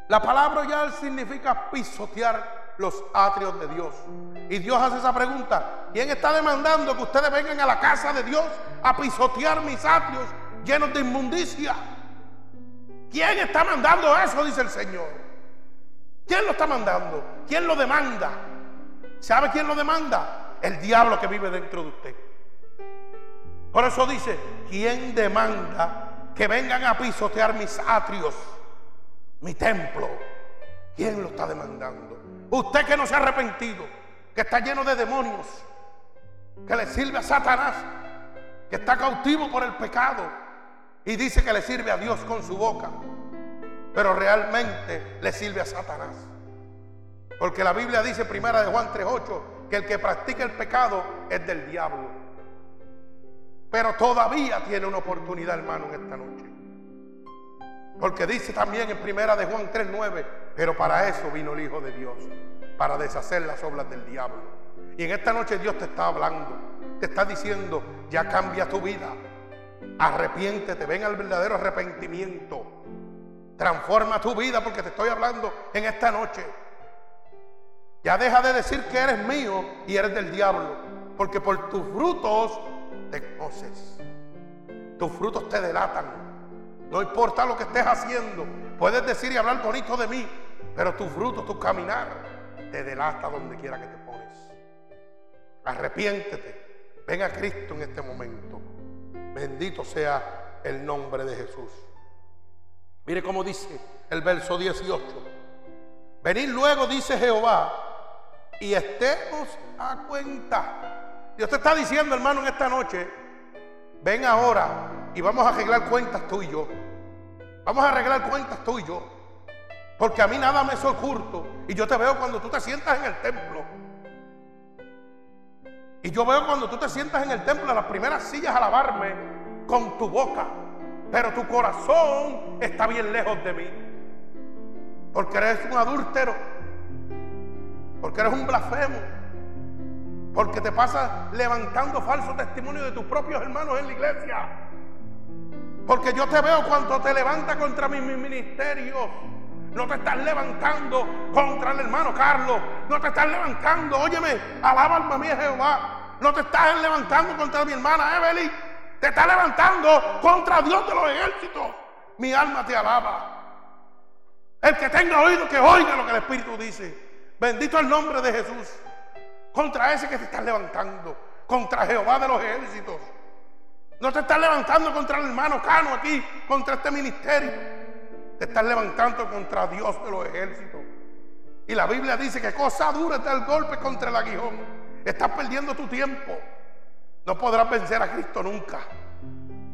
La palabra hollar significa pisotear los atrios de Dios. Y Dios hace esa pregunta. ¿Quién está demandando que ustedes vengan a la casa de Dios a pisotear mis atrios llenos de inmundicia? ¿Quién está mandando eso? Dice el Señor. ¿Quién lo está mandando? ¿Quién lo demanda? ¿Sabe quién lo demanda? El diablo que vive dentro de usted. Por eso dice, ¿quién demanda que vengan a pisotear mis atrios, mi templo? ¿Quién lo está demandando? Usted que no se ha arrepentido, que está lleno de demonios, que le sirve a Satanás, que está cautivo por el pecado y dice que le sirve a Dios con su boca, pero realmente le sirve a Satanás. Porque la Biblia dice, primera de Juan 3:8, que el que practica el pecado es del diablo. Pero todavía tiene una oportunidad, hermano, en esta noche. Porque dice también en primera de Juan 3:9, pero para eso vino el Hijo de Dios, para deshacer las obras del diablo. Y en esta noche Dios te está hablando, te está diciendo, ya cambia tu vida. Arrepiéntete, ven al verdadero arrepentimiento. Transforma tu vida porque te estoy hablando en esta noche. Ya deja de decir que eres mío y eres del diablo, porque por tus frutos te conoces. Tus frutos te delatan. No importa lo que estés haciendo, puedes decir y hablar bonito de mí, pero tus frutos, tu caminar, te delata donde quiera que te pones. Arrepiéntete. Ven a Cristo en este momento. Bendito sea el nombre de Jesús. Mire cómo dice el verso 18. Venid luego, dice Jehová, y estemos a cuenta. Dios te está diciendo, hermano, en esta noche, ven ahora y vamos a arreglar cuentas tú y yo. Vamos a arreglar cuentas tú y yo. Porque a mí nada me es. Y yo te veo cuando tú te sientas en el templo. Y yo veo cuando tú te sientas en el templo, en las primeras sillas a lavarme con tu boca. Pero tu corazón está bien lejos de mí. Porque eres un adúltero porque eres un blasfemo, porque te pasas levantando falso testimonio de tus propios hermanos en la iglesia. Porque yo te veo cuando te levantas contra mis, ministerios. No te estás levantando contra el hermano Carlos. No te estás levantando, óyeme, alaba alma mía Jehová. No te estás levantando contra mi hermana Evelyn. Te estás levantando contra Dios de los ejércitos. Mi alma te alaba. El que tenga oído que oiga lo que el Espíritu dice. Bendito el nombre de Jesús. Contra ese que te estás levantando. Contra Jehová de los ejércitos. No te estás levantando contra el hermano Cano aquí, contra este ministerio. Te estás levantando contra Dios de los ejércitos. Y la Biblia dice que cosa dura está el golpe contra el aguijón. Estás perdiendo tu tiempo. No podrás vencer a Cristo nunca.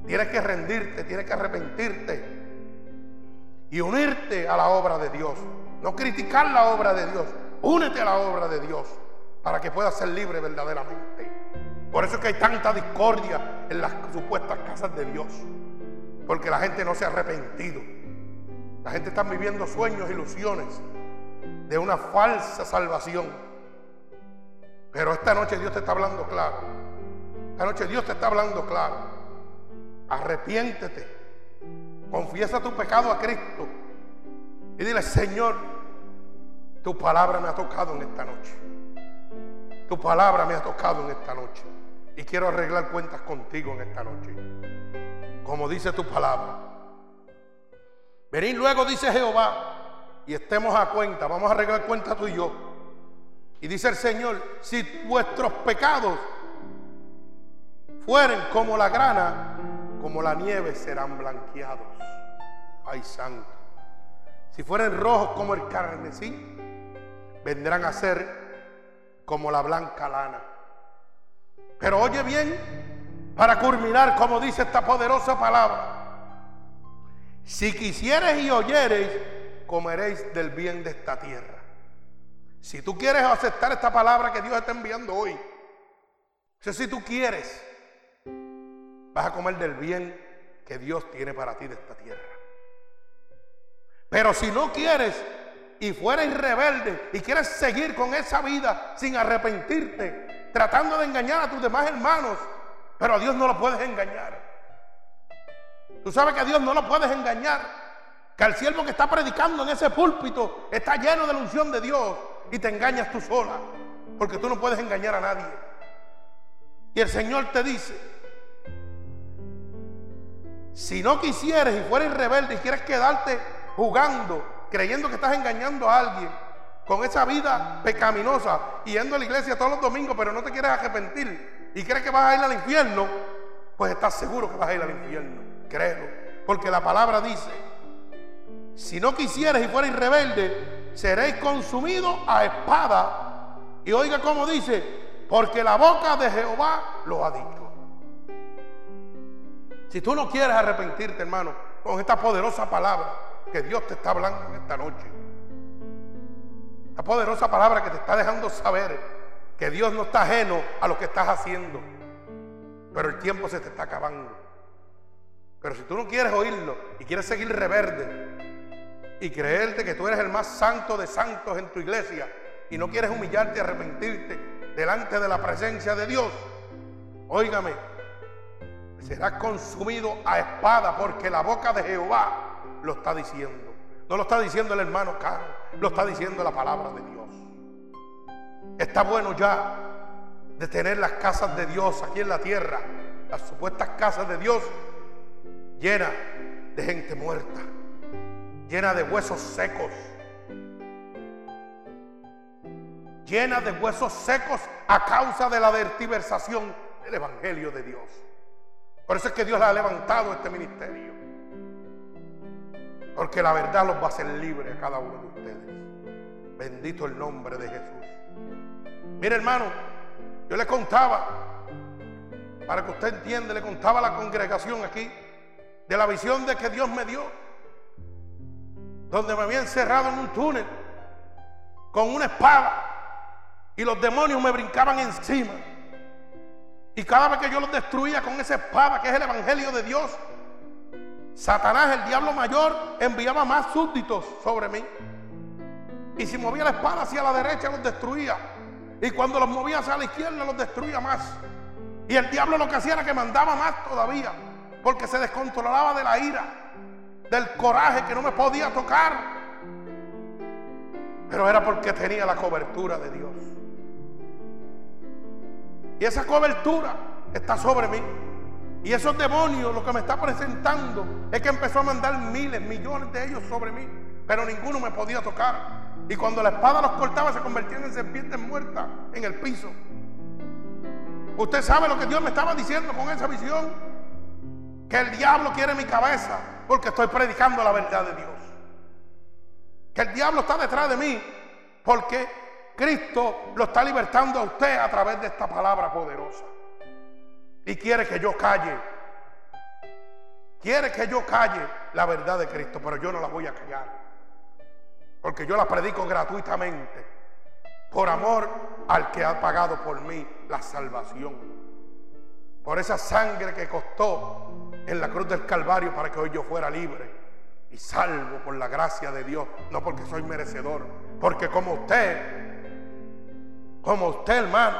Tienes que rendirte, tienes que arrepentirte y unirte a la obra de Dios. No criticar la obra de Dios, Únete a la obra de Dios para que puedas ser libre verdaderamente. Por eso es que hay tanta discordia en las supuestas casas de Dios. Porque la gente no se ha arrepentido. La gente está viviendo sueños, ilusiones de una falsa salvación. Pero esta noche Dios te está hablando claro. Esta noche Dios te está hablando claro. Arrepiéntete. Confiesa tu pecado a Cristo. Y dile, Señor, tu palabra me ha tocado en esta noche. Tu palabra me ha tocado en esta noche. Y quiero arreglar cuentas contigo en esta noche. Como dice tu palabra. Venid luego, dice Jehová, y estemos a cuenta, vamos a arreglar cuenta tú y yo. Y dice el Señor, si vuestros pecados fueren como la grana, como la nieve serán blanqueados. Ay, santo. Si fueren rojos como el carmesí, vendrán a ser como la blanca lana. Pero oye bien, para culminar, como dice esta poderosa palabra, si quisieres y oyereis, comeréis del bien de esta tierra. Si tú quieres aceptar esta palabra que Dios está enviando hoy, si tú quieres, vas a comer del bien que Dios tiene para ti de esta tierra. Pero si no quieres y fueres rebelde y quieres seguir con esa vida sin arrepentirte, tratando de engañar a tus demás hermanos, pero a Dios no lo puedes engañar. Tú sabes que a Dios no lo puedes engañar. Que al siervo que está predicando en ese púlpito está lleno de la unción de Dios y te engañas tú sola. Porque tú no puedes engañar a nadie. Y el Señor te dice, si no quisieres y fueres rebelde y quieres quedarte jugando, creyendo que estás engañando a alguien con esa vida pecaminosa, yendo a la iglesia todos los domingos, pero no te quieres arrepentir y crees que vas a ir al infierno, pues estás seguro que vas a ir al infierno. Créelo. Porque la palabra dice, si no quisieres y fueres rebelde, seréis consumidos a espada. Y oiga cómo dice, porque la boca de Jehová lo ha dicho. Si tú no quieres arrepentirte, hermano, con esta poderosa palabra que Dios te está hablando en esta noche, esta poderosa palabra que te está dejando saber que Dios no está ajeno a lo que estás haciendo, pero el tiempo se te está acabando. Pero si tú no quieres oírlo y quieres seguir reverde y creerte que tú eres el más santo de santos en tu iglesia y no quieres humillarte y arrepentirte delante de la presencia de Dios, óigame, será consumido a espada porque la boca de Jehová lo está diciendo. No lo está diciendo el hermano Caro, lo está diciendo la palabra de Dios. Está bueno ya de tener las casas de Dios aquí en la tierra, las supuestas casas de Dios llenas de gente muerta, llenas de huesos secos, llenas de huesos secos a causa de la vertiversación del Evangelio de Dios. Por eso es que Dios le ha levantado este ministerio. Porque la verdad los va a hacer libres a cada uno de ustedes. Bendito el nombre de Jesús. Mire hermano, yo le contaba, para que usted entienda, le contaba a la congregación aquí de la visión de que Dios me dio, donde me había encerrado en un túnel con una espada y los demonios me brincaban encima. Y cada vez que yo los destruía con esa espada que es el Evangelio de Dios, Satanás, el diablo mayor, enviaba más súbditos sobre mí. Y si movía la espada hacia la derecha, los destruía. Y cuando los movía hacia la izquierda, los destruía más. Y el diablo lo que hacía era que mandaba más todavía. Porque se descontrolaba de la ira, del coraje que no me podía tocar. Pero era porque tenía la cobertura de Dios. Y esa cobertura está sobre mí. Y esos demonios lo que me está presentando es que empezó a mandar miles, millones de ellos sobre mí. Pero ninguno me podía tocar. Y cuando la espada los cortaba se convertían en serpientes muertas en el piso. Usted sabe lo que Dios me estaba diciendo con esa visión. Que el diablo quiere mi cabeza porque estoy predicando la verdad de Dios. Que el diablo está detrás de mí porque Cristo lo está libertando a usted a través de esta palabra poderosa. Y quiere que yo calle. Quiere que yo calle la verdad de Cristo, pero yo no la voy a callar. Porque yo la predico gratuitamente. Por amor al que ha pagado por mí la salvación. Por esa sangre que costó en la cruz del Calvario para que hoy yo fuera libre y salvo por la gracia de Dios, no porque soy merecedor, porque como usted como usted, hermano,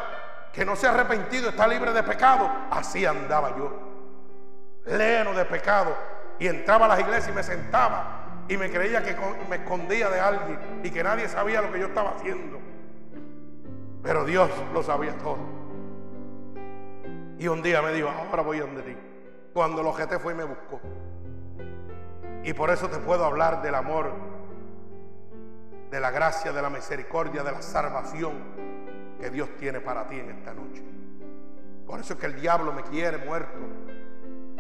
que no se ha arrepentido, está libre de pecado. Así andaba yo, lleno de pecado. Y entraba a las iglesias y me sentaba y me creía que me escondía de alguien y que nadie sabía lo que yo estaba haciendo. Pero Dios lo sabía todo. Y un día me dijo, ahora voy a donde ti. Cuando lo fue y me buscó. Y por eso te puedo hablar del amor de la gracia, de la misericordia, de la salvación que Dios tiene para ti en esta noche. Por eso es que el diablo me quiere muerto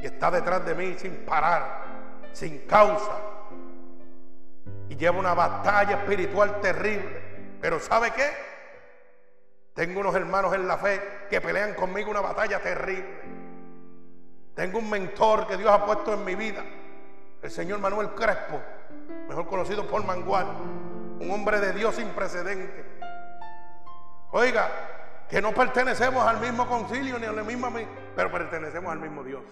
y está detrás de mí sin parar, sin causa. Y lleva una batalla espiritual terrible. Pero ¿sabe qué? Tengo unos hermanos en la fe que pelean conmigo una batalla terrible. Tengo un mentor que Dios ha puesto en mi vida, el señor Manuel Crespo, mejor conocido por Mangual, un hombre de Dios sin precedente. Oiga, que no pertenecemos al mismo concilio ni a la misma, pero pertenecemos al mismo Dios.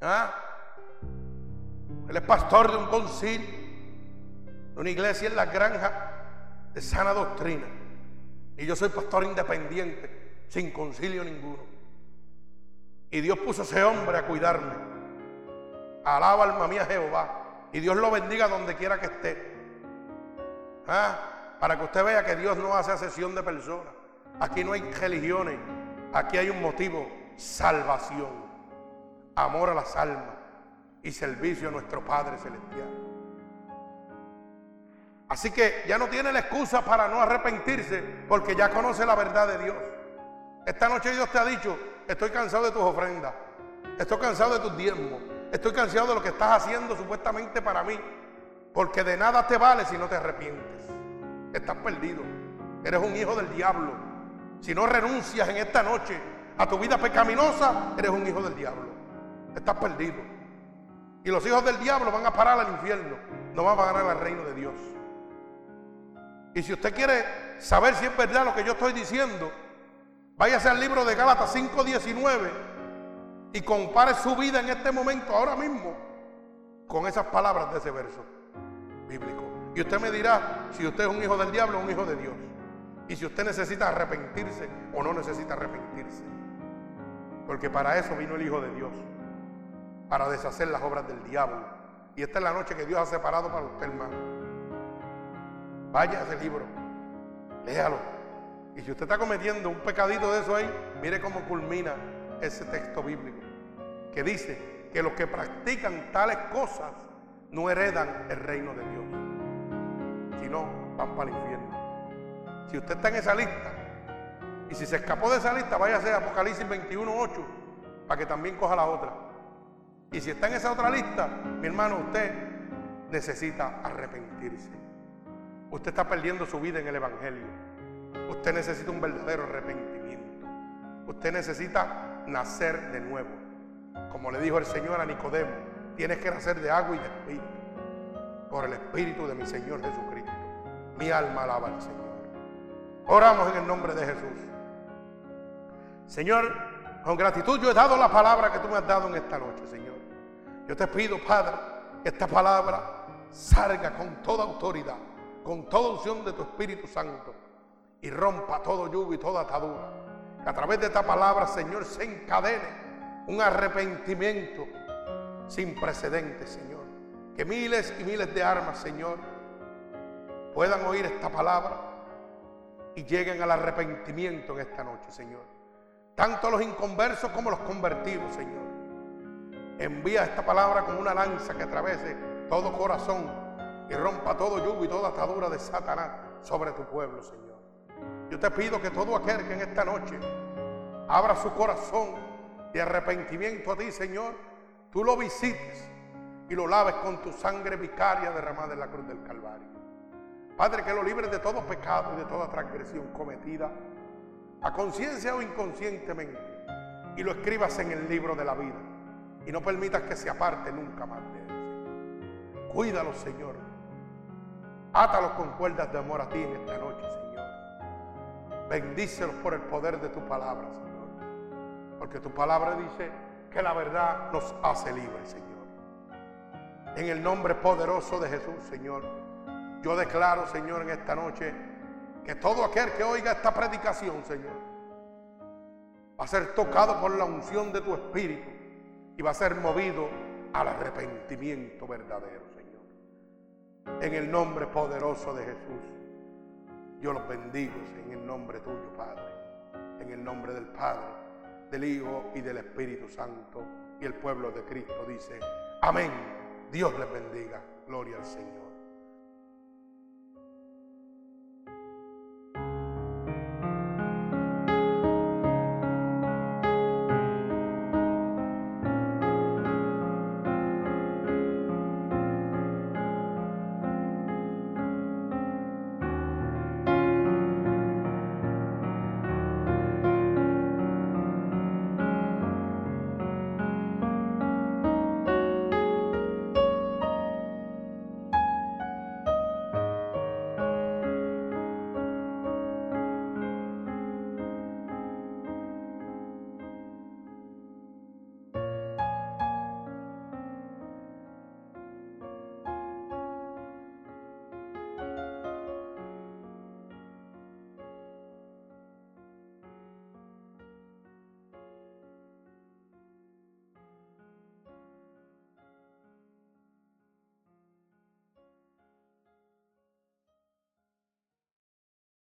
¿Ah? Él es pastor de un concilio, de una iglesia en la granja de sana doctrina. Y yo soy pastor independiente, sin concilio ninguno. Y Dios puso a ese hombre a cuidarme. Alaba alma mía Jehová. Y Dios lo bendiga donde quiera que esté. ¿Ah? Para que usted vea que Dios no hace asesión de personas. Aquí no hay religiones. Aquí hay un motivo. Salvación. Amor a las almas. Y servicio a nuestro Padre Celestial. Así que ya no tiene la excusa para no arrepentirse porque ya conoce la verdad de Dios. Esta noche Dios te ha dicho, estoy cansado de tus ofrendas, estoy cansado de tus diezmos, estoy cansado de lo que estás haciendo supuestamente para mí, porque de nada te vale si no te arrepientes. Estás perdido, eres un hijo del diablo. Si no renuncias en esta noche a tu vida pecaminosa, eres un hijo del diablo. Estás perdido. Y los hijos del diablo van a parar al infierno, no van a ganar al reino de Dios. Y si usted quiere saber si es verdad lo que yo estoy diciendo, váyase al libro de Gálatas 5:19 y compare su vida en este momento, ahora mismo, con esas palabras de ese verso bíblico. Y usted me dirá si usted es un hijo del diablo o un hijo de Dios. Y si usted necesita arrepentirse o no necesita arrepentirse. Porque para eso vino el Hijo de Dios. Para deshacer las obras del diablo. Y esta es la noche que Dios ha separado para usted, hermano. Vaya a ese libro, léalo. Y si usted está cometiendo un pecadito de eso ahí, mire cómo culmina ese texto bíblico. Que dice que los que practican tales cosas no heredan el reino de Dios. Sino van para el infierno. Si usted está en esa lista, y si se escapó de esa lista, váyase a Apocalipsis 21.8 para que también coja la otra. Y si está en esa otra lista, mi hermano, usted necesita arrepentirse. Usted está perdiendo su vida en el Evangelio. Usted necesita un verdadero arrepentimiento. Usted necesita nacer de nuevo. Como le dijo el Señor a Nicodemo, tienes que nacer de agua y de espíritu. Por el espíritu de mi Señor Jesucristo. Mi alma alaba al Señor. Oramos en el nombre de Jesús. Señor, con gratitud yo he dado la palabra que tú me has dado en esta noche, Señor. Yo te pido, Padre, que esta palabra salga con toda autoridad con toda unción de tu Espíritu Santo y rompa todo yugo y toda atadura. Que a través de esta palabra, Señor, se encadene un arrepentimiento sin precedentes, Señor. Que miles y miles de armas, Señor, puedan oír esta palabra y lleguen al arrepentimiento en esta noche, Señor. Tanto los inconversos como los convertidos, Señor. Envía esta palabra como una lanza que atravese todo corazón y rompa todo yugo y toda atadura de Satanás sobre tu pueblo, Señor. Yo te pido que todo aquel que en esta noche abra su corazón de arrepentimiento a ti, Señor, tú lo visites y lo laves con tu sangre vicaria derramada en la cruz del Calvario. Padre, que lo libres de todo pecado y de toda transgresión cometida, a conciencia o inconscientemente, y lo escribas en el libro de la vida, y no permitas que se aparte nunca más de él. Cuídalo, Señor Átalos con cuerdas de amor a ti en esta noche, Señor. Bendícelos por el poder de tu palabra, Señor. Porque tu palabra dice que la verdad nos hace libres, Señor. En el nombre poderoso de Jesús, Señor, yo declaro, Señor, en esta noche que todo aquel que oiga esta predicación, Señor, va a ser tocado por la unción de tu Espíritu y va a ser movido al arrepentimiento verdadero. En el nombre poderoso de Jesús. Yo los bendigo en el nombre tuyo, Padre. En el nombre del Padre, del Hijo y del Espíritu Santo. Y el pueblo de Cristo dice, amén. Dios les bendiga. Gloria al Señor.